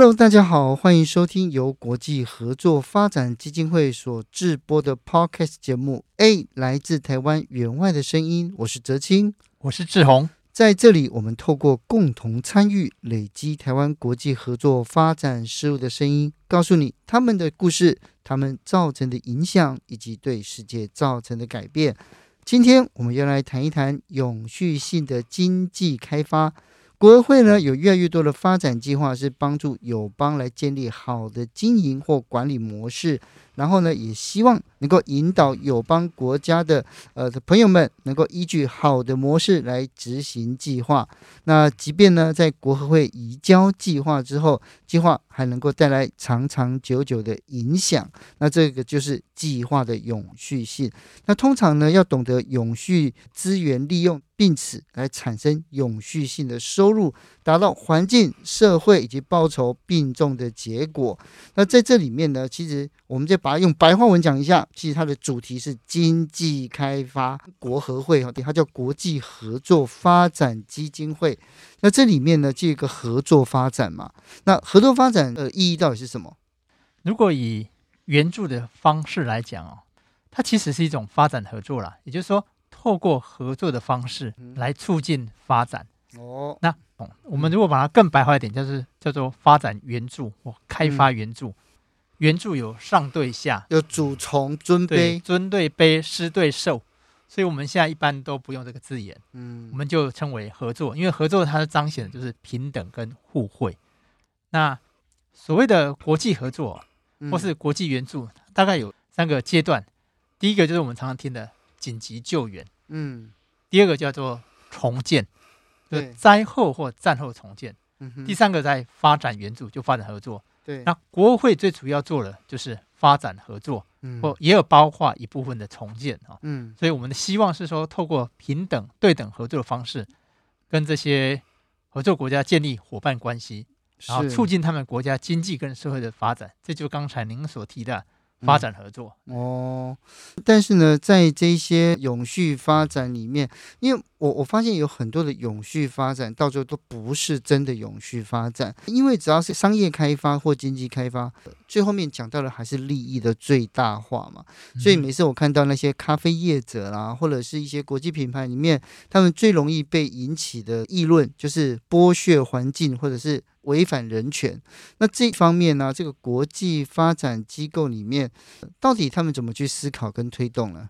Hello，大家好，欢迎收听由国际合作发展基金会所制播的 Podcast 节目。A 来自台湾员外的声音，我是哲青，我是志宏。在这里，我们透过共同参与，累积台湾国际合作发展事务的声音，告诉你他们的故事，他们造成的影响，以及对世界造成的改变。今天，我们要来谈一谈永续性的经济开发。国合会呢，有越来越多的发展计划，是帮助友邦来建立好的经营或管理模式。然后呢，也希望能够引导友邦国家的呃的朋友们，能够依据好的模式来执行计划。那即便呢，在国合会移交计划之后，计划还能够带来长长久久的影响。那这个就是计划的永续性。那通常呢，要懂得永续资源利用，并此来产生永续性的收入，达到环境、社会以及报酬并重的结果。那在这里面呢，其实我们就把它用白话文讲一下。其实它的主题是经济开发。国合会哈，它叫国际合作发展基金会。那这里面呢，这个合作发展嘛，那合作发展的意义到底是什么？如果以援助的方式来讲哦，它其实是一种发展合作啦，也就是说。透过合作的方式来促进发展。哦，那我们如果把它更白话一点，就是叫做发展援助或开发援助。援助有上对下，有主从尊卑，尊对卑，师对受。所以我们现在一般都不用这个字眼，嗯，我们就称为合作，因为合作它是彰显的就是平等跟互惠。那所谓的国际合作或是国际援助，大概有三个阶段。第一个就是我们常常听的。紧急救援，嗯，第二个叫做重建，就，灾后或战后重建，嗯哼，第三个在发展援助，就发展合作，对。那国合会最主要做的就是发展合作，嗯，或也有包括一部分的重建啊，嗯，所以我们的希望是说，透过平等对等合作的方式，跟这些合作国家建立伙伴关系，然后促进他们国家经济跟社会的发展，这就刚才您所提的。发展合作、嗯、哦，但是呢，在这些永续发展里面，因为我我发现有很多的永续发展到最后都不是真的永续发展，因为只要是商业开发或经济开发，最后面讲到的还是利益的最大化嘛。所以每次我看到那些咖啡业者啦，或者是一些国际品牌里面，他们最容易被引起的议论就是剥削环境或者是。违反人权，那这方面呢？这个国际发展机构里面，到底他们怎么去思考跟推动呢？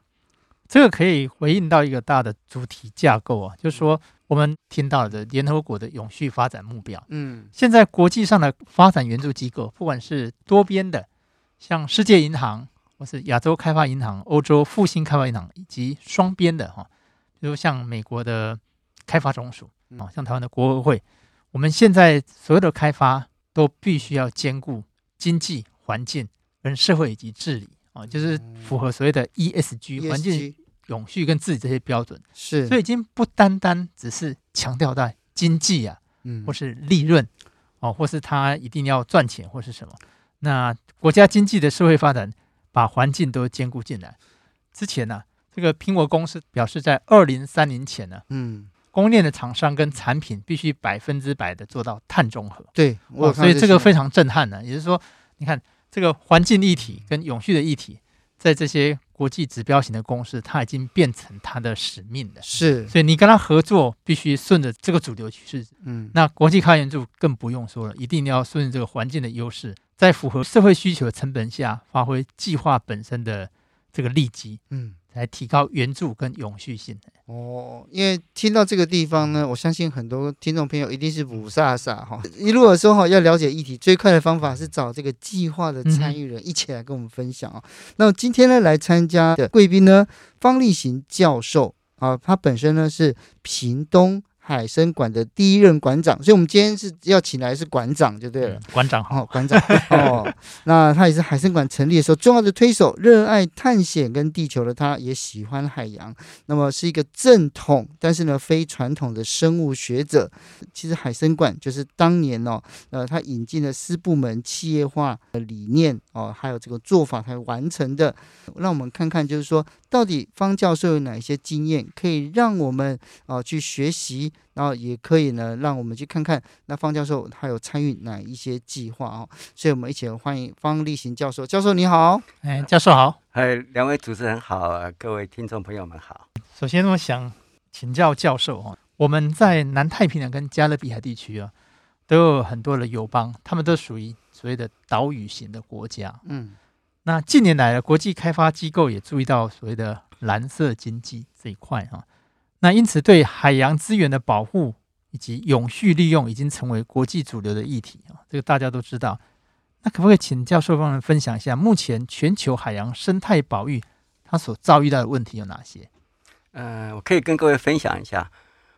这个可以回应到一个大的主题架构啊，就是说我们听到的联合国的永续发展目标。嗯，现在国际上的发展援助机构，不管是多边的，像世界银行，或是亚洲开发银行、欧洲复兴开发银行，以及双边的哈，比如像美国的开发总署啊，像台湾的国合会。我们现在所有的开发都必须要兼顾经济、环境跟社会以及治理啊，就是符合所谓的 ESG 环境永续跟治理这些标准。是，所以已经不单单只是强调在经济啊，或是利润哦，或是它一定要赚钱或是什么。那国家经济的社会发展把环境都兼顾进来。之前呢，这个苹果公司表示，在二零三零前呢，嗯。供应链的厂商跟产品必须百分之百的做到碳中和。对，哦，所以这个非常震撼呢。也就是说，你看这个环境议题跟永续的议题，在这些国际指标型的公司，它已经变成它的使命了。是，所以你跟他合作，必须顺着这个主流趋势。嗯，那国际开发援助更不用说了，一定要顺着这个环境的优势，在符合社会需求的成本下，发挥计划本身的这个利基。嗯。来提高援助跟永续性。哦，因为听到这个地方呢，我相信很多听众朋友一定是五煞煞哈。如果说哈，要了解议题最快的方法是找这个计划的参与人一起来跟我们分享啊。那么今天呢，来参加的贵宾呢，方力行教授啊，他本身呢是屏东。海生馆的第一任馆长，所以我们今天是要请来是馆长就对了。馆长好，馆长哦。那他也是海生馆成立的时候重要的推手，热爱探险跟地球的他，也喜欢海洋。那么是一个正统，但是呢非传统的生物学者。其实海生馆就是当年哦，呃，他引进了私部门企业化的理念哦，还有这个做法才完成的。让我们看看，就是说到底方教授有哪一些经验，可以让我们啊、呃、去学习。然后也可以呢，让我们去看看那方教授他有参与哪一些计划哦，所以我们一起来欢迎方立行教授。教授你好，哎，教授好，哎，两位主持人好，各位听众朋友们好。首先我想请教教授哈，我们在南太平洋跟加勒比海地区啊，都有很多的友邦，他们都属于所谓的岛屿型的国家。嗯，那近年来的国际开发机构也注意到所谓的蓝色经济这一块哈。那因此，对海洋资源的保护以及永续利用已经成为国际主流的议题啊，这个大家都知道。那可不可以请教授帮我们分享一下，目前全球海洋生态保育它所遭遇到的问题有哪些？呃，我可以跟各位分享一下。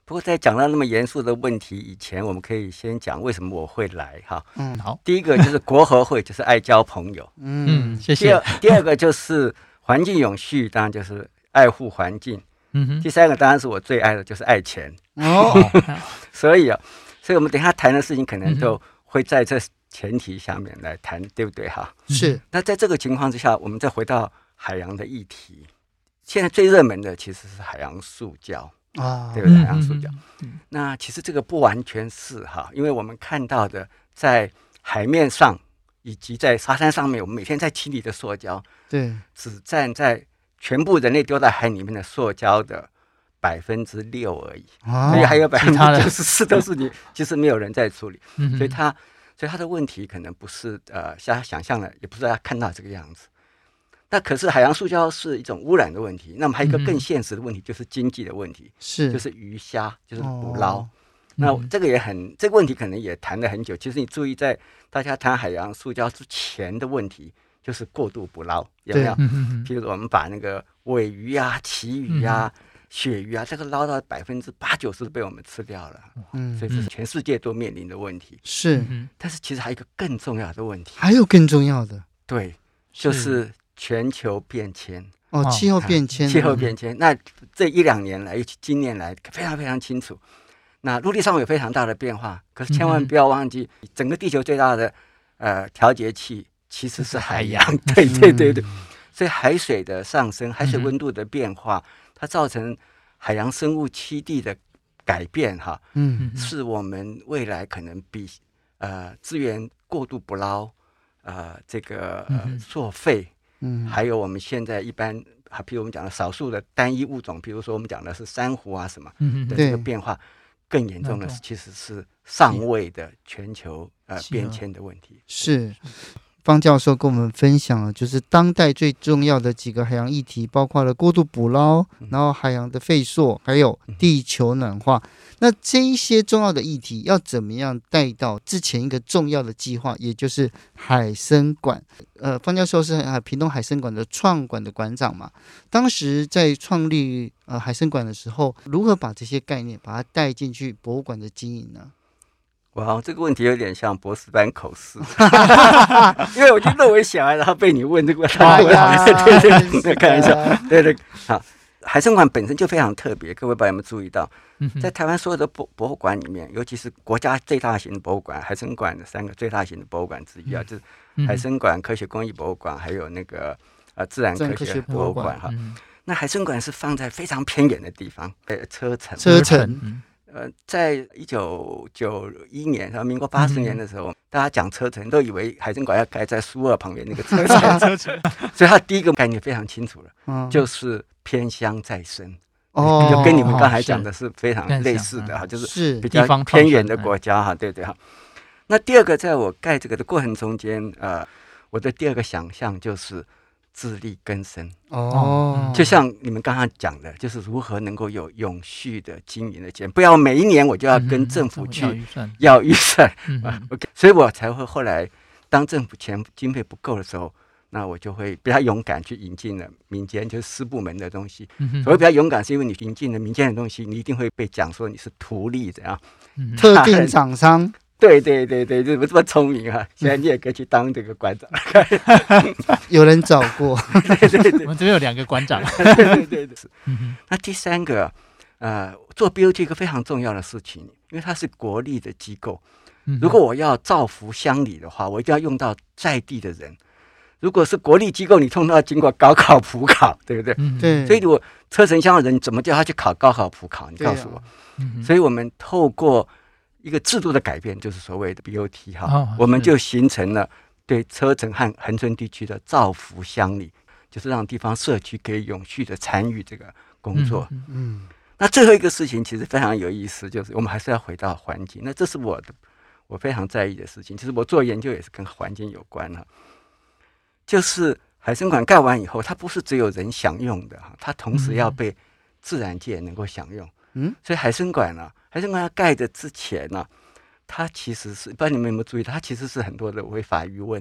不过在讲到那么严肃的问题以前，我们可以先讲为什么我会来哈。嗯，好。第一个就是国合会，就是爱交朋友。嗯，谢谢。第二，第二个就是环境永续，当然就是爱护环境。嗯哼，第三个当然是我最爱的，就是爱钱哦。所以啊，所以我们等一下谈的事情可能都会在这前提下面来谈，对不对哈？是。那在这个情况之下，我们再回到海洋的议题。现在最热门的其实是海洋塑胶啊，对不对？海洋塑胶。那其实这个不完全是哈，因为我们看到的在海面上以及在沙滩上面，我们每天在清理的塑胶，对，只站在。全部人类丢在海里面的塑胶的百分之六而已，所以还有百分之九十四 都是你，其实没有人在处理，所以他，所以他的问题可能不是呃像他想象的，也不是大家看到这个样子。那可是海洋塑胶是一种污染的问题，那么还有一个更现实的问题，就是经济的问题，是就是鱼虾，就是捕捞。那这个也很这个问题可能也谈了很久。其实你注意，在大家谈海洋塑胶之前的问题。就是过度捕捞，有没有？譬如我们把那个尾鱼啊、旗鱼啊、鳕鱼啊，这个捞到百分之八九十都被我们吃掉了。嗯，所以这是全世界都面临的问题。是，但是其实还有一个更重要的问题，还有更重要的，对，就是全球变迁。哦，气候变迁，气候变迁。那这一两年来，尤其今年来，非常非常清楚。那陆地上有非常大的变化，可是千万不要忘记，整个地球最大的呃调节器。其实是海洋，对对对对，所以海水的上升，海水温度的变化，它造成海洋生物栖地的改变，哈，嗯，是我们未来可能比呃资源过度捕捞，呃这个呃作废，嗯，还有我们现在一般，啊，比如我们讲的少数的单一物种，比如说我们讲的是珊瑚啊什么，嗯的这个变化更严重的是，其实是上位的全球呃变迁的问题，是。方教授跟我们分享了，就是当代最重要的几个海洋议题，包括了过度捕捞，然后海洋的废塑，还有地球暖化。那这一些重要的议题要怎么样带到之前一个重要的计划，也就是海参馆？呃，方教授是啊，屏东海参馆的创馆的馆长嘛。当时在创立呃海参馆的时候，如何把这些概念把它带进去博物馆的经营呢？哇，这个问题有点像博士班口试，因为我就认为小孩，然后被你问这个 问题，对对对，开玩笑，对对。好，海生馆本身就非常特别，各位朋友们注意到，在台湾所有的博博物馆里面，尤其是国家最大型的博物馆——海生馆的三个最大型的博物馆之一啊，就是海生馆、科学工艺博物馆，还有那个呃自然科学博物馆哈。那海生馆是放在非常偏远的地方，呃，车城，车城。呃，在一九九一年，然后民国八十年的时候，嗯、大家讲车城，都以为海生馆要盖在苏二旁边那个车 城，车城所以他第一个概念非常清楚了，嗯、就是偏乡再生，哦，就跟你们刚才讲的是非常类似的哈，就是比较偏远的国家哈，对对哈。那第二个，在我盖这个的过程中间，呃，我的第二个想象就是自力更生。哦，就像你们刚刚讲的，就是如何能够有永续的经营的钱，不要每一年我就要跟政府去要预算。OK，所以我才会后来当政府钱经费不够的时候。那我就会比较勇敢去引进了民间，就是私部门的东西。所谓比较勇敢，是因为你引进了民间的东西，你一定会被讲说你是图利这样。特定厂商，对对对对，怎么这么聪明啊？现在你也可以去当这个馆长。有人找过，对对对，我们这边有两个馆长。对对对对。那第三个，呃，做 BOT 一个非常重要的事情，因为它是国立的机构。如果我要造福乡里的话，我一定要用到在地的人。如果是国立机构，你通常要经过高考、普考，对不对？对。所以，我车城乡的人怎么叫他去考高考、普考？你告诉我。啊嗯、所以我们透过一个制度的改变，就是所谓的 BOT 哈，哦、我们就形成了对车城和恒春地区的造福乡里，就是让地方社区可以永续的参与这个工作。嗯。嗯，那最后一个事情其实非常有意思，就是我们还是要回到环境。那这是我的我非常在意的事情。其实我做研究也是跟环境有关哈。就是海参馆盖完以后，它不是只有人享用的哈，它同时要被自然界能够享用。嗯，所以海参馆呢，海参馆要盖的之前呢，它其实是不知道你们有没有注意到，它其实是很多的违法渔温，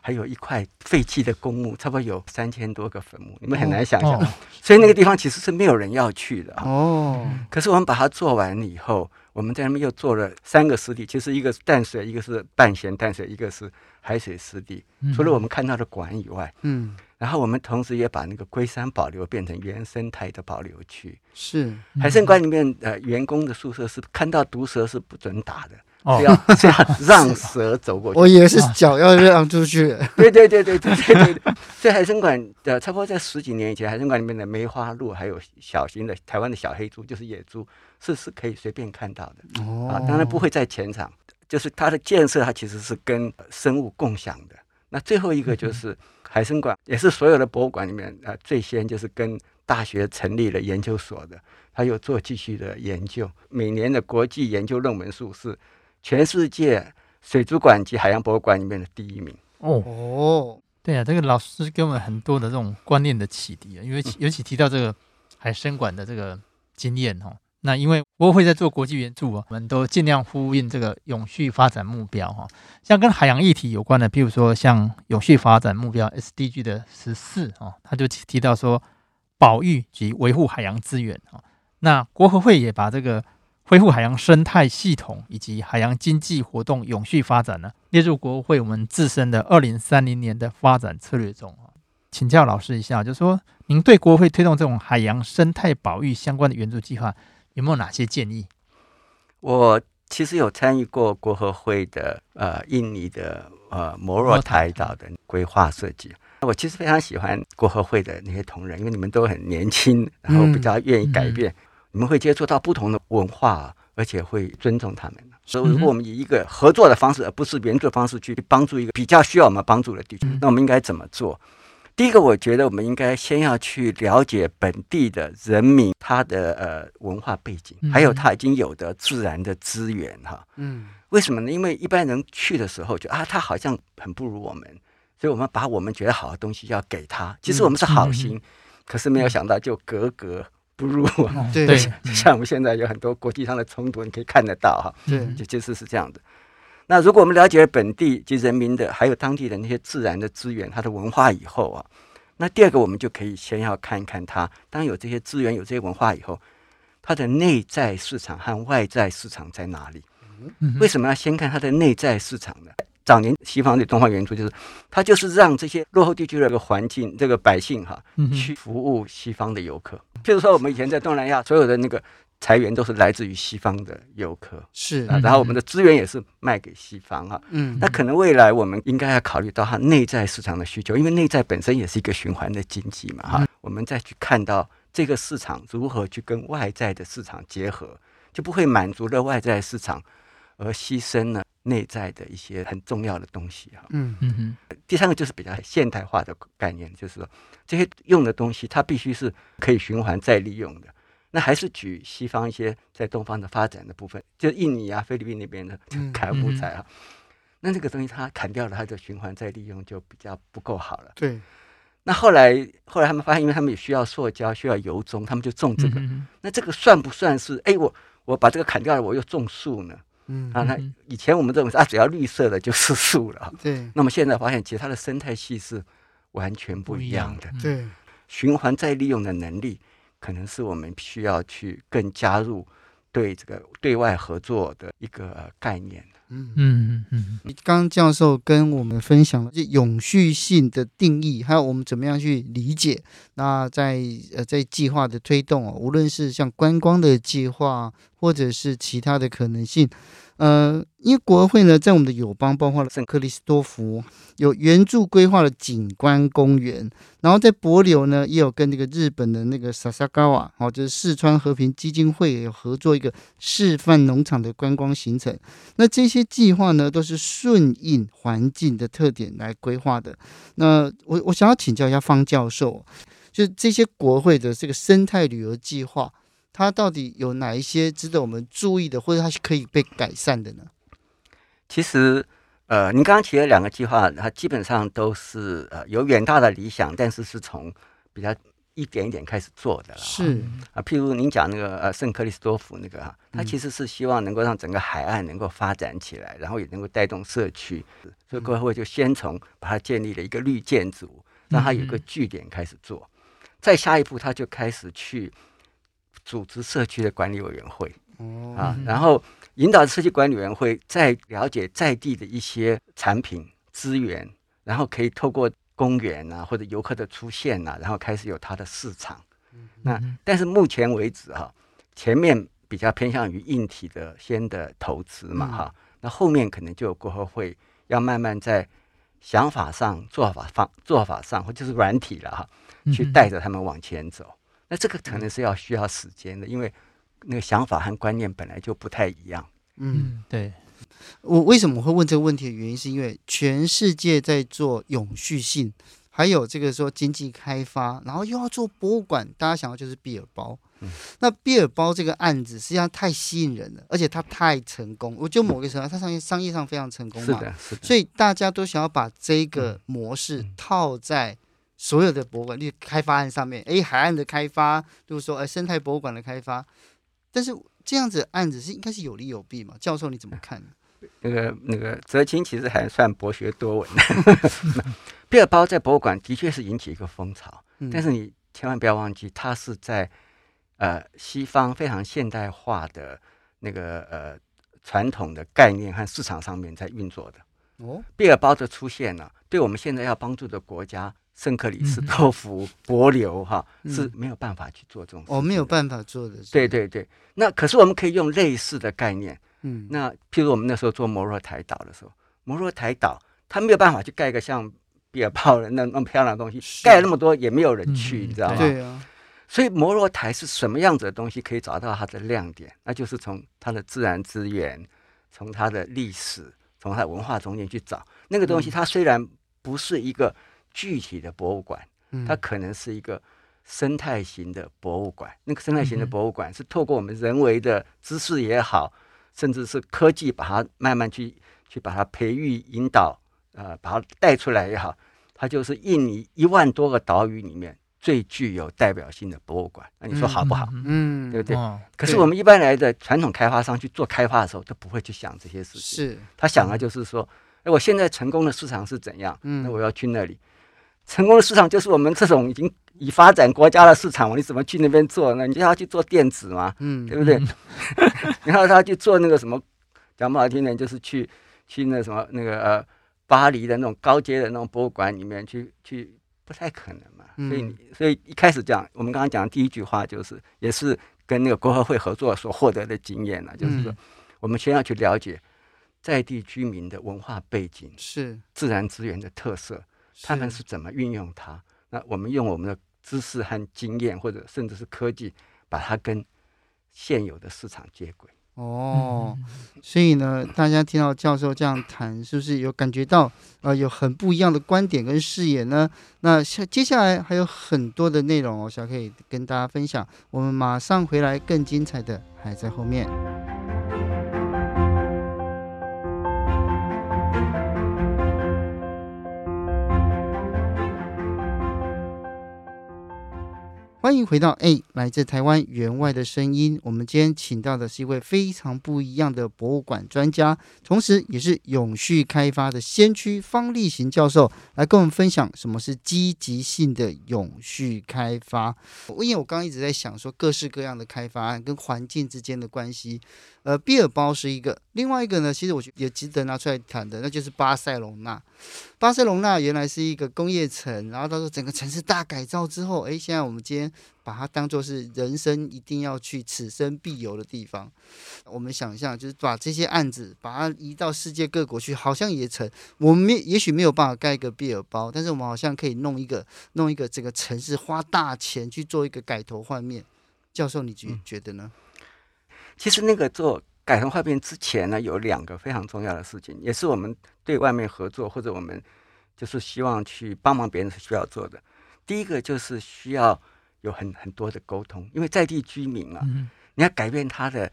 还有一块废弃的公墓，差不多有三千多个坟墓，你们很难想象。所以那个地方其实是没有人要去的。哦，可是我们把它做完以后。我们在那边又做了三个湿地，其实一个是淡水，一个是半咸淡水，一个是海水湿地。除了我们看到的馆以外，嗯，然后我们同时也把那个龟山保留变成原生态的保留区。是海参馆里面呃员工的宿舍是看到毒蛇是不准打的是要 是要 让蛇走过去我以为是脚要让出去。对对对对对对对在海参馆呃差不多在十几年以前海参馆里面的梅花鹿还有小型的台湾的小黑猪就是野猪是是可以随便看到的啊当然不会在前场就是它的建设它其实是跟生物共享的。那最后一个就是海生馆，也是所有的博物馆里面啊，最先就是跟大学成立了研究所的，它有做继续的研究。每年的国际研究论文数是全世界水族馆及海洋博物馆里面的第一名。哦哦，对啊，这个老师给我们很多的这种观念的启迪啊，因为尤其提到这个海生馆的这个经验哦。那因为国会在做国际援助啊，我们都尽量呼应这个永续发展目标哈。像跟海洋议题有关的，譬如说像永续发展目标 SDG 的十四啊，他就提到说保育及维护海洋资源啊。那国合会也把这个恢复海洋生态系统以及海洋经济活动永续发展呢列入国会我们自身的二零三零年的发展策略中啊。请教老师一下，就是说您对国会推动这种海洋生态保育相关的援助计划，有没有哪些建议？我其实有参与过国合会的呃印尼的呃摩洛台岛的规划设计。我其实非常喜欢国合会的那些同仁，因为你们都很年轻，然后比较愿意改变。嗯、你们会接触到不同的文化，而且会尊重他们。所以，如果我们以一个合作的方式，而不是援助的方式去帮助一个比较需要我们帮助的地区，那我们应该怎么做？第一个，我觉得我们应该先要去了解本地的人民他的呃文化背景，还有他已经有的自然的资源哈。嗯，为什么呢？因为一般人去的时候就啊，他好像很不如我们，所以我们把我们觉得好的东西要给他。其实我们是好心，可是没有想到就格格不入。对，像我们现在有很多国际上的冲突，你可以看得到哈。对，就就是是这样的。那如果我们了解本地及人民的，还有当地的那些自然的资源，它的文化以后啊，那第二个我们就可以先要看一看它。当有这些资源、有这些文化以后，它的内在市场和外在市场在哪里？为什么要先看它的内在市场呢？早年西方的东方援助就是，它就是让这些落后地区的这个环境、这个百姓哈，去服务西方的游客。譬如说，我们以前在东南亚所有的那个。财源都是来自于西方的游客，是。啊，然后我们的资源也是卖给西方啊，嗯，那可能未来我们应该要考虑到它内在市场的需求，因为内在本身也是一个循环的经济嘛，哈，我们再去看到这个市场如何去跟外在的市场结合，就不会满足了外在市场而牺牲了内在的一些很重要的东西哈，嗯。嗯嗯。第三个就是比较现代化的概念，就是说这些用的东西它必须是可以循环再利用的。那还是举西方一些在东方的发展的部分，就印尼啊、菲律宾那边的砍木材啊，嗯嗯、那这个东西它砍掉了，它的循环再利用就比较不够好了。对，那后来后来他们发现，因为他们也需要塑胶，需要油棕，他们就种这个。嗯、那这个算不算是？哎，我我把这个砍掉了，我又种树呢？嗯啊，那以前我们认为啊，只要绿色的就是树了。对。那么现在发现，其实它的生态系是完全不一样的。对。循环再利用的能力，可能是我们需要去更加入对这个对外合作的一个概念。嗯嗯嗯。刚刚教授跟我们分享了这永续性的定义，还有我们怎么样去理解。那在呃在计划的推动哦，无论是像观光的计划，或者是其他的可能性。呃，因为国会呢，在我们的友邦，包括了圣克里斯多福，有援助规划的景观公园，然后在帛琉呢，也有跟那个日本的那个萨萨高瓦，哦，就是四川和平基金会有合作一个示范农场的观光行程。那这些计划呢，都是顺应环境的特点来规划的。那我我想要请教一下方教授，就这些国会的这个生态旅游计划。它到底有哪一些值得我们注意的，或者它是可以被改善的呢？其实，呃，您刚刚提的两个计划，它基本上都是呃有远大的理想，但是是从比较一点一点开始做的了。是啊，譬如您讲那个呃圣克里斯多福那个哈，它其实是希望能够让整个海岸能够发展起来，然后也能够带动社区，所以国合会就先从把它建立了一个绿建筑，让它有一个据点开始做，再下一步他就开始去。组织社区的管理委员会，啊，然后引导社区管理委员会再了解在地的一些产品资源，然后可以透过公园啊或者游客的出现呐、啊，然后开始有它的市场。那但是目前为止哈、啊，前面比较偏向于硬体的先的投资嘛哈，那后面可能就有国合会要慢慢在想法上、做法方做法上，或就是软体了哈，去带着他们往前走。那这个可能是要需要时间的，因为那个想法和观念本来就不太一样。嗯，对。我为什么会问这个问题的原因，是因为全世界在做永续性，还有这个说经济开发，然后又要做博物馆，大家想要就是毕尔包。嗯。那毕尔包这个案子实际上太吸引人了，而且它太成功。我觉得某个程度，它商业商业上非常成功嘛。是的，是的。所以大家都想要把这个模式套在。所有的博物馆，例如开发案上面，哎，海岸的开发，就是说，哎，生态博物馆的开发，但是这样子案子是应该是有利有弊嘛？教授你怎么看呢？那个那个泽清其实还算博学多闻的。毕尔包在博物馆的确是引起一个风潮，嗯、但是你千万不要忘记，它是在呃西方非常现代化的那个呃传统的概念和市场上面在运作的。哦，毕尔包的出现呢，对我们现在要帮助的国家。圣克里斯托福、帛琉哈是没有办法去做这种事，哦，没有办法做的。对对对，那可是我们可以用类似的概念，嗯，那譬如我们那时候做摩洛台岛的时候，摩洛台岛它没有办法去盖一个像比尔包的那那么漂亮的东西，盖了那么多也没有人去，你知道吗？对啊。所以摩洛台是什么样子的东西可以找到它的亮点？那就是从它的自然资源，从它的历史，从它的文化中间去找那个东西。它虽然不是一个。具体的博物馆，它可能是一个生态型的博物馆。那个生态型的博物馆是透过我们人为的知识也好，甚至是科技把它慢慢去去把它培育引导，呃，把它带出来也好，它就是印尼一万多个岛屿里面最具有代表性的博物馆。那你说好不好？嗯，对不对？可是我们一般来的传统开发商去做开发的时候，都不会去想这些事情。是他想的就是说，哎，我现在成功的市场是怎样？嗯，那我要去那里。成功的市场就是我们这种已经已发展国家的市场，你怎么去那边做呢？你就要去做电子嘛，嗯，对不对？嗯、然后他去做那个什么，讲不好听点，就是去去那什么那个呃巴黎的那种高阶的那种博物馆里面去去，不太可能嘛。所以所以一开始讲，我们刚刚讲的第一句话就是，也是跟那个国合会合作所获得的经验呢，就是说，我们先要去了解在地居民的文化背景，是自然资源的特色。他们是怎么运用它？那我们用我们的知识和经验，或者甚至是科技，把它跟现有的市场接轨。哦，所以呢，大家听到教授这样谈，是不是有感觉到呃有很不一样的观点跟视野呢？那下接下来还有很多的内容，我想可以跟大家分享。我们马上回来，更精彩的还在后面。欢迎回到哎，来自台湾员外的声音。我们今天请到的是一位非常不一样的博物馆专家，同时也是永续开发的先驱方力行教授，来跟我们分享什么是积极性的永续开发。因为我刚刚一直在想说，各式各样的开发案跟环境之间的关系。呃，毕尔包是一个，另外一个呢，其实我觉也值得拿出来谈的，那就是巴塞隆纳。巴塞隆纳原来是一个工业城，然后到时候整个城市大改造之后，哎，现在我们今天把它当做是人生一定要去、此生必游的地方。我们想象就是把这些案子把它移到世界各国去，好像也成。我们没也许没有办法盖一个毕尔包，但是我们好像可以弄一个弄一个这个城市，花大钱去做一个改头换面。教授，你觉觉得呢？其实那个做改头换面之前呢，有两个非常重要的事情，也是我们对外面合作或者我们就是希望去帮忙别人是需要做的。第一个就是需要有很很多的沟通，因为在地居民啊，你要改变他的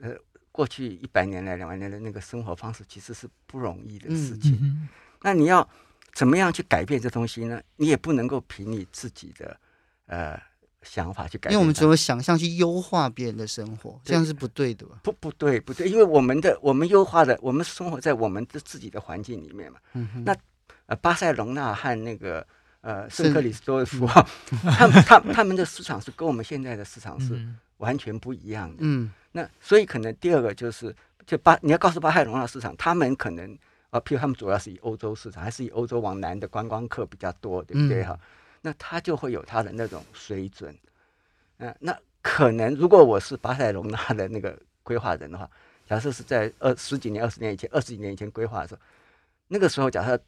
呃过去一百年来两百年的那个生活方式，其实是不容易的事情。那你要怎么样去改变这东西呢？你也不能够凭你自己的呃。想法去改变，因为我们只有想象去优化别人的生活，这样是不对的吧？不，不对，不对，因为我们的我们优化的，我们生活在我们的自己的环境里面嘛。嗯。那呃，巴塞隆纳和那个呃圣克里斯多夫，他们他他们的市场是跟我们现在的市场是完全不一样的。嗯。那所以可能第二个就是，就巴你要告诉巴塞隆纳市场，他们可能啊，譬如他们主要是以欧洲市场，还是以欧洲往南的观光客比较多，对不对哈？嗯那他就会有他的那种水准，嗯，那可能如果我是巴塞隆纳的那个规划人的话，假设是在二十几年、二十年以前、二十几年以前规划的时候，那个时候假设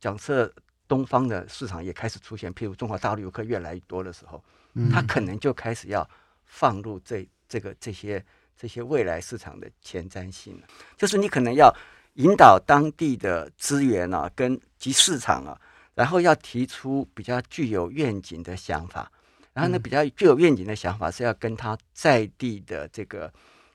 假设东方的市场也开始出现，譬如中国大陆游客越来越多的时候，他可能就开始要放入这这个这些这些未来市场的前瞻性了，就是你可能要引导当地的资源啊，跟及市场啊。然后要提出比较具有愿景的想法，然后呢，比较具有愿景的想法是要跟他在地的这个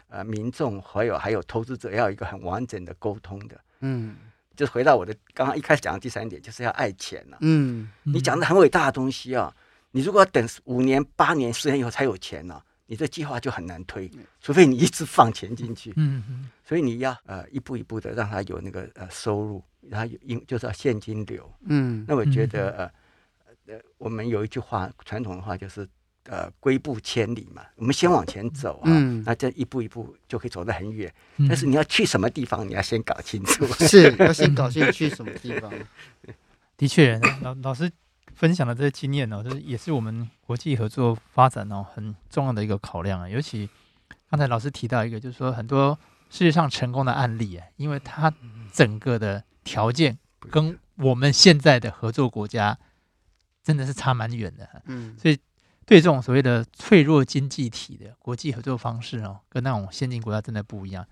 呃民众还有还有投资者要有一个很完整的沟通的，嗯，就是回到我的刚刚一开始讲的第三点，就是要爱钱了，嗯，你讲的很伟大的东西啊，你如果要等五年、八年、十年以后才有钱呢？你这计划就很难推，除非你一直放钱进去。嗯嗯，所以你要呃一步一步的让他有那个呃收入，然后有因就是要现金流。嗯，那我觉得呃呃我们有一句话传统的话就是呃归步千里嘛，我们先往前走啊，嗯，那这一步一步就可以走得很远。但是你要去什么地方，你要先搞清楚，是 要先搞清楚去什么地方。的确，老老师。分享的这些经验呢，就是也是我们国际合作发展哦很重要的一个考量啊。尤其刚才老师提到一个，就是说很多世界上成功的案例啊，因为它整个的条件跟我们现在的合作国家真的是差蛮远的。嗯，所以对这种所谓的脆弱经济体的国际合作方式哦，跟那种先进国家真的不一样。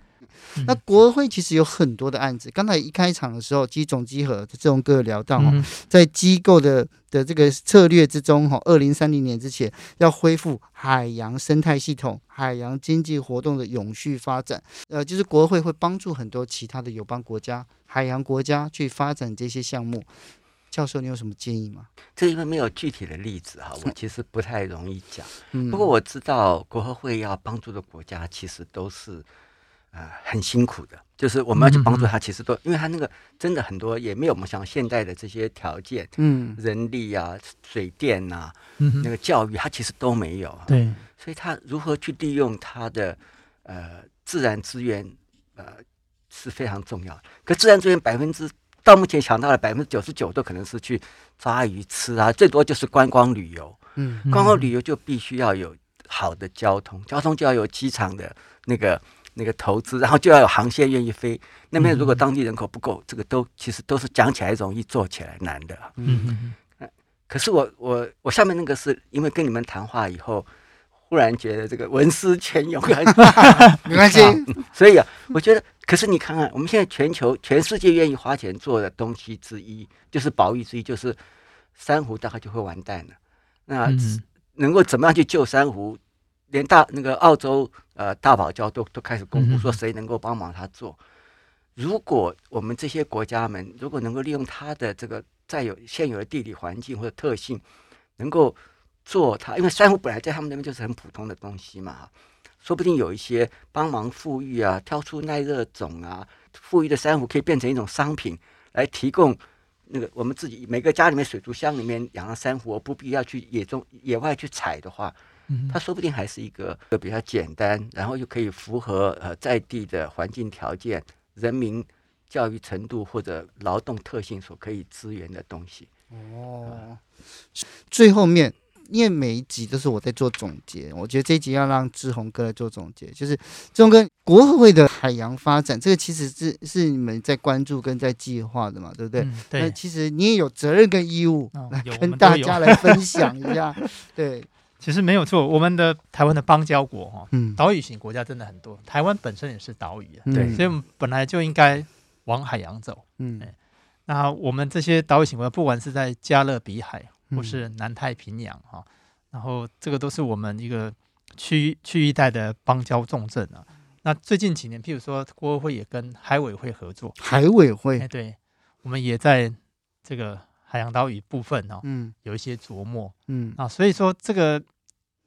那国会其实有很多的案子。刚才一开场的时候，机总稽核这种哥聊到哦，在机构的的这个策略之中，哈，二零三零年之前要恢复海洋生态系统、海洋经济活动的永续发展。呃，就是国会会帮助很多其他的友邦国家、海洋国家去发展这些项目。教授，你有什么建议吗？这因为没有具体的例子哈，我其实不太容易讲。嗯，不过我知道国合会要帮助的国家其实都是。啊、呃，很辛苦的，就是我们要去帮助他，其实都，因为他那个真的很多也没有我们像现在的这些条件，嗯，人力啊、水电呐、啊，嗯，那个教育，他其实都没有，对，所以他如何去利用他的呃自然资源，呃是非常重要的。可自然资源百分之到目前想到了百分之九十九都可能是去抓鱼吃啊，最多就是观光旅游，嗯，观光旅游就必须要有好的交通，交通就要有机场的那个。那个投资，然后就要有航线愿意飞。那边如果当地人口不够，这个都其实都是讲起来容易，做起来难的。嗯嗯。可是我我我下面那个是因为跟你们谈话以后，忽然觉得这个文思泉涌，没关系。所以啊，我觉得，可是你看看，我们现在全球全世界愿意花钱做的东西之一，就是保育之一，就是珊瑚大概就会完蛋了。那能够怎么样去救珊瑚？连大那个澳洲呃大堡礁都都开始公布说谁能够帮忙他做。如果我们这些国家们如果能够利用它的这个再有现有的地理环境或者特性，能够做它，因为珊瑚本来在他们那边就是很普通的东西嘛，说不定有一些帮忙富裕啊，挑出耐热种啊，富裕的珊瑚可以变成一种商品来提供那个我们自己每个家里面水族箱里面养了珊瑚，不必要去野中野外去采的话，它说不定还是一个比较简单，然后又可以符合呃在地的环境条件、人民教育程度或者劳动特性所可以资源的东西。哦，最后面，因为每一集都是我在做总结，我觉得这一集要让志宏哥来做总结。就是志宏哥，国合会的海洋发展，这个其实是是你们在关注跟在计划的嘛，对不对？嗯、对。那其实你也有责任跟义务来跟大家来 分享一下。对，其实没有错，我们的台湾的邦交国哈，嗯，岛屿型国家真的很多，台湾本身也是岛屿啊，对、嗯，所以我们本来就应该往海洋走，嗯。那我们这些岛屿型国家，不管是在加勒比海或是南太平洋哈、嗯，然后这个都是我们一个区区域带的邦交重镇啊。那最近几年，譬如说国合会也跟海委会合作，海委会，哎，对，我们也在这个海洋岛屿部分哦，嗯，有一些琢磨，嗯啊，所以说这个，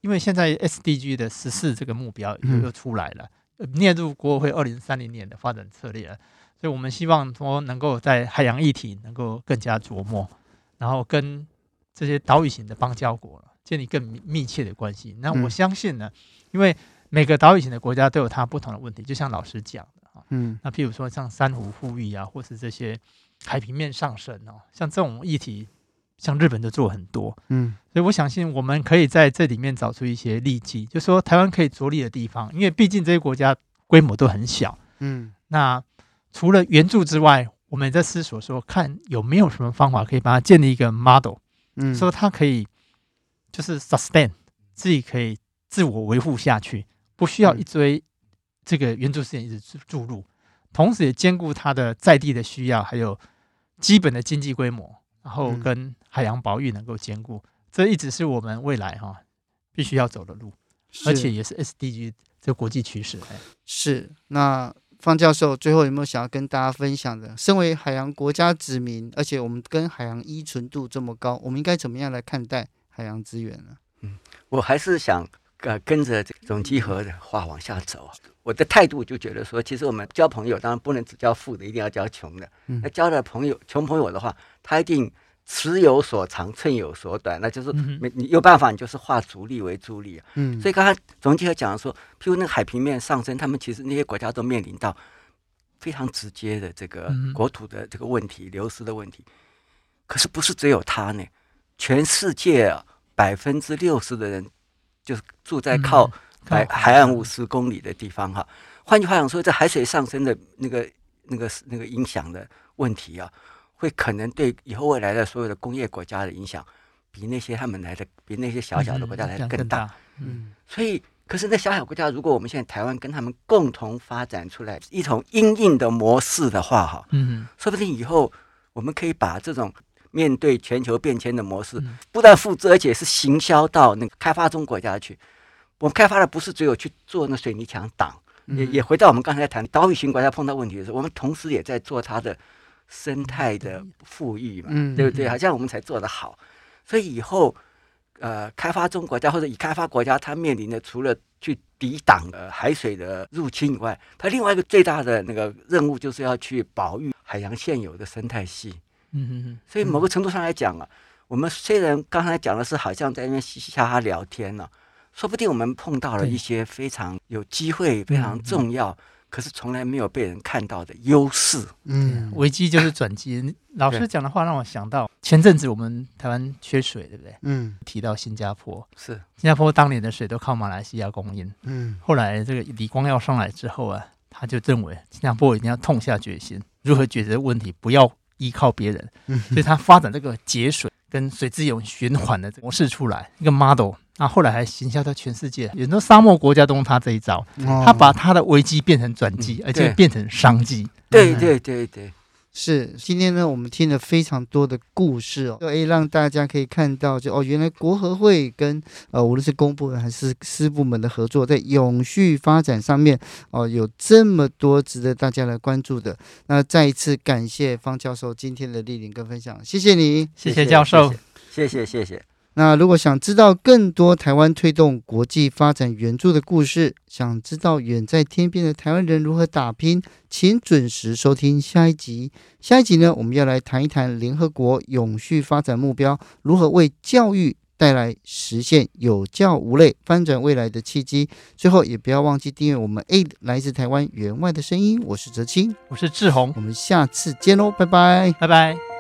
因为现在 SDG 的十四这个目标又出来了，嗯、列入国合会二零三零年的发展策略。所以我们希望说能够在海洋议题能够更加琢磨，然后跟这些岛屿型的邦交国建立更密切的关系。那我相信呢，因为每个岛屿型的国家都有它不同的问题，就像老师讲的啊，嗯，那譬如说像珊瑚富裕啊，或是这些海平面上升哦，像这种议题，像日本就做很多，嗯，所以我相信我们可以在这里面找出一些利基，就说台湾可以着力的地方，因为毕竟这些国家规模都很小，嗯，那。除了援助之外，我们也在思索说，看有没有什么方法可以把它建立一个 model，嗯，说它可以就是 sustain 自己可以自我维护下去，不需要一堆这个援助资源一直注入，同时也兼顾它的在地的需要，还有基本的经济规模，然后跟海洋保育能够兼顾，这一直是我们未来哈必须要走的路，而且也是 SDG 这国际趋势。是那。方教授，最后有没有想要跟大家分享的？身为海洋国家子民，而且我们跟海洋依存度这么高，我们应该怎么样来看待海洋资源呢？嗯，我还是想呃跟着总机合的话往下走。我的态度就觉得说，其实我们交朋友当然不能只交富的，一定要交穷的。那交了朋友穷朋友的话，他一定。尺有所长，寸有所短，那就是没你有办法，你就是化逐利为助力啊。嗯，所以刚才总经理讲说，譬如那个海平面上升，他们其实那些国家都面临到非常直接的这个国土的这个问题、流失的问题。可是不是只有他呢？全世界百分之六十的人就是住在靠海海岸五十公里的地方哈。换句话讲说，这海水上升的那个那个那个影响的问题啊。会可能对以后未来的所有的工业国家的影响，比那些他们来的，比那些小小的国家来的更大。嗯，所以，可是那小小国家，如果我们现在台湾跟他们共同发展出来一种阴应的模式的话，哈，嗯，说不定以后我们可以把这种面对全球变迁的模式，不但复制，而且是行销到那个开发中国家去。我们开发的不是只有去做那水泥墙挡，也也回到我们刚才谈岛屿型国家碰到问题的时候，我们同时也在做它的。生态的富裕嘛，嗯，对不对？好像我们才做得好，所以以后，呃，开发中国家或者已开发国家，它面临的除了去抵挡呃海水的入侵以外，它另外一个最大的那个任务就是要去保育海洋现有的生态系。嗯嗯嗯。所以某个程度上来讲啊，我们虽然刚才讲的是好像在那边嘻嘻哈哈聊天呢，啊，说不定我们碰到了一些非常有机会、非常重要。可是从来没有被人看到的优势，嗯，危机就是转机。老师讲的话让我想到前阵子我们台湾缺水，对不对？嗯，提到新加坡，是。新加坡当年的水都靠马来西亚供应，嗯，后来这个李光耀上来之后啊，他就认为新加坡一定要痛下决心，如何解决问题，不要依靠别人，嗯，所以他发展这个节水跟水资源循环的模式出来一个 model。那后来还行销到全世界，很多沙漠国家都用他这一招，哦、他把他的危机变成转机，嗯、而且变成商机。对对对对，是。今天呢，我们听了非常多的故事哦，可以让大家可以看到就，就哦，原来国合会跟呃无论是公部门还是私部门的合作，在永续发展上面哦，有这么多值得大家来关注的。那再一次感谢方教授今天的莅临跟分享，谢谢你，谢谢教授，谢谢谢谢。谢谢谢谢那如果想知道更多台湾推动国际发展援助的故事，想知道远在天边的台湾人如何打拼，请准时收听下一集。下一集呢，我们要来谈一谈联合国永续发展目标如何为教育带来实现有教无类、翻转未来的契机。最后，也不要忘记订阅我们 AID 来自台湾员外的声音。我是哲青，我是志宏，我们下次见喽，拜拜，拜拜。